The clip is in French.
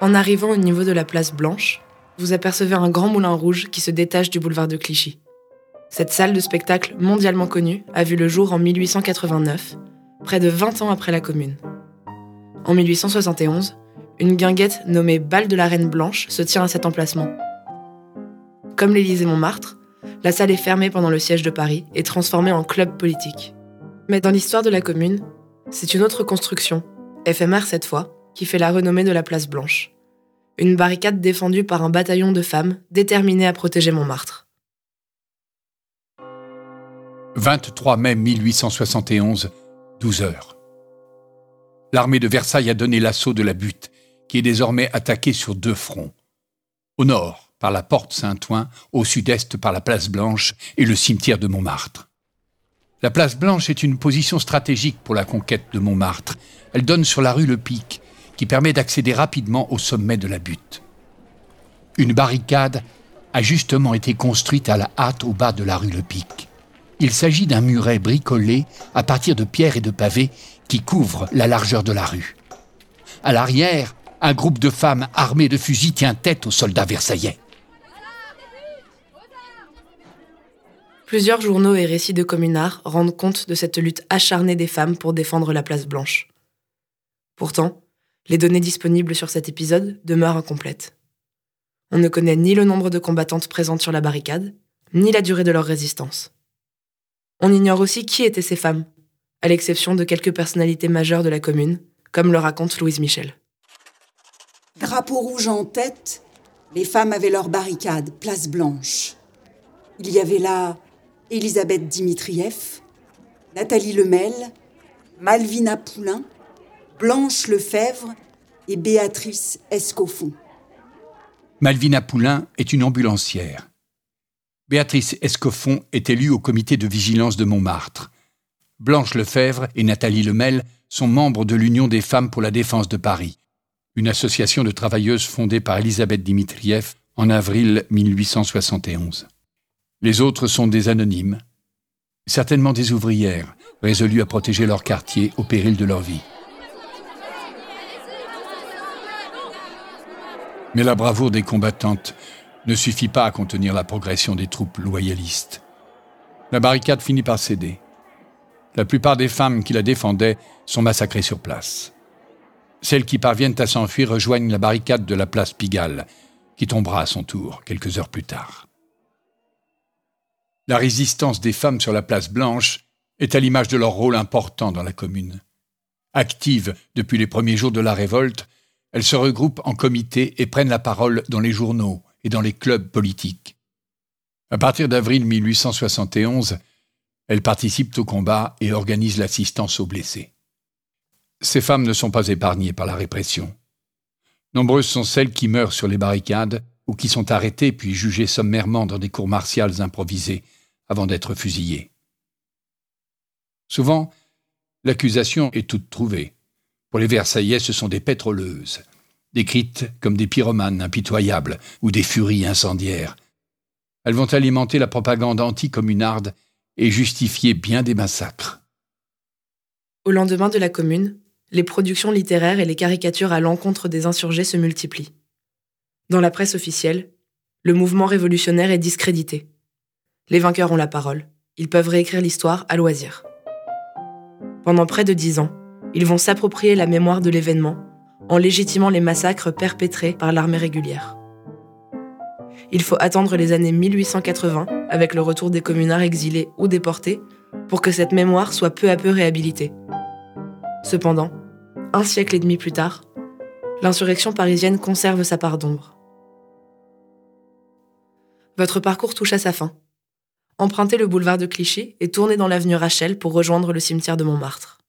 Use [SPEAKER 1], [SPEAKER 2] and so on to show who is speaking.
[SPEAKER 1] En arrivant au niveau de la place Blanche, vous apercevez un grand moulin rouge qui se détache du boulevard de Clichy. Cette salle de spectacle mondialement connue a vu le jour en 1889, près de 20 ans après la Commune. En 1871, une guinguette nommée Bal de la Reine Blanche se tient à cet emplacement. Comme l'Élysée Montmartre, la salle est fermée pendant le siège de Paris et transformée en club politique. Mais dans l'histoire de la Commune, c'est une autre construction, éphémère cette fois, qui fait la renommée de la Place Blanche. Une barricade défendue par un bataillon de femmes déterminées à protéger Montmartre.
[SPEAKER 2] 23 mai 1871, 12 heures. L'armée de Versailles a donné l'assaut de la butte, qui est désormais attaquée sur deux fronts. Au nord, par la porte Saint-Ouen, au sud-est par la place Blanche et le cimetière de Montmartre. La place Blanche est une position stratégique pour la conquête de Montmartre. Elle donne sur la rue Le Pic, qui permet d'accéder rapidement au sommet de la butte. Une barricade a justement été construite à la hâte au bas de la rue Le Pic. Il s'agit d'un muret bricolé à partir de pierres et de pavés qui couvre la largeur de la rue. À l'arrière, un groupe de femmes armées de fusils tient tête aux soldats versaillais.
[SPEAKER 1] Plusieurs journaux et récits de communards rendent compte de cette lutte acharnée des femmes pour défendre la place blanche. Pourtant, les données disponibles sur cet épisode demeurent incomplètes. On ne connaît ni le nombre de combattantes présentes sur la barricade, ni la durée de leur résistance. On ignore aussi qui étaient ces femmes, à l'exception de quelques personnalités majeures de la commune, comme le raconte Louise Michel.
[SPEAKER 3] Drapeau rouge en tête, les femmes avaient leur barricade, place blanche. Il y avait là Elisabeth Dimitrieff, Nathalie Lemel, Malvina Poulain, Blanche Lefebvre et Béatrice Escoffon.
[SPEAKER 2] Malvina Poulain est une ambulancière. Béatrice Escoffon est élue au comité de vigilance de Montmartre. Blanche Lefebvre et Nathalie Lemel sont membres de l'Union des femmes pour la défense de Paris, une association de travailleuses fondée par Elisabeth Dimitrieff en avril 1871. Les autres sont des anonymes, certainement des ouvrières, résolues à protéger leur quartier au péril de leur vie. Mais la bravoure des combattantes ne suffit pas à contenir la progression des troupes loyalistes. La barricade finit par céder. La plupart des femmes qui la défendaient sont massacrées sur place. Celles qui parviennent à s'enfuir rejoignent la barricade de la place Pigalle, qui tombera à son tour quelques heures plus tard. La résistance des femmes sur la place Blanche est à l'image de leur rôle important dans la commune. Actives depuis les premiers jours de la révolte, elles se regroupent en comités et prennent la parole dans les journaux et dans les clubs politiques. À partir d'avril 1871, elles participent au combat et organisent l'assistance aux blessés. Ces femmes ne sont pas épargnées par la répression. Nombreuses sont celles qui meurent sur les barricades ou qui sont arrêtées puis jugées sommairement dans des cours martiales improvisées avant d'être fusillés. Souvent, l'accusation est toute trouvée. Pour les Versaillais, ce sont des pétroleuses, décrites comme des pyromanes impitoyables ou des furies incendiaires. Elles vont alimenter la propagande anticommunarde et justifier bien des massacres.
[SPEAKER 1] Au lendemain de la Commune, les productions littéraires et les caricatures à l'encontre des insurgés se multiplient. Dans la presse officielle, le mouvement révolutionnaire est discrédité. Les vainqueurs ont la parole. Ils peuvent réécrire l'histoire à loisir. Pendant près de dix ans, ils vont s'approprier la mémoire de l'événement en légitimant les massacres perpétrés par l'armée régulière. Il faut attendre les années 1880, avec le retour des communards exilés ou déportés, pour que cette mémoire soit peu à peu réhabilitée. Cependant, un siècle et demi plus tard, l'insurrection parisienne conserve sa part d'ombre. Votre parcours touche à sa fin empruntez le boulevard de Clichy et tournez dans l'avenue Rachel pour rejoindre le cimetière de Montmartre.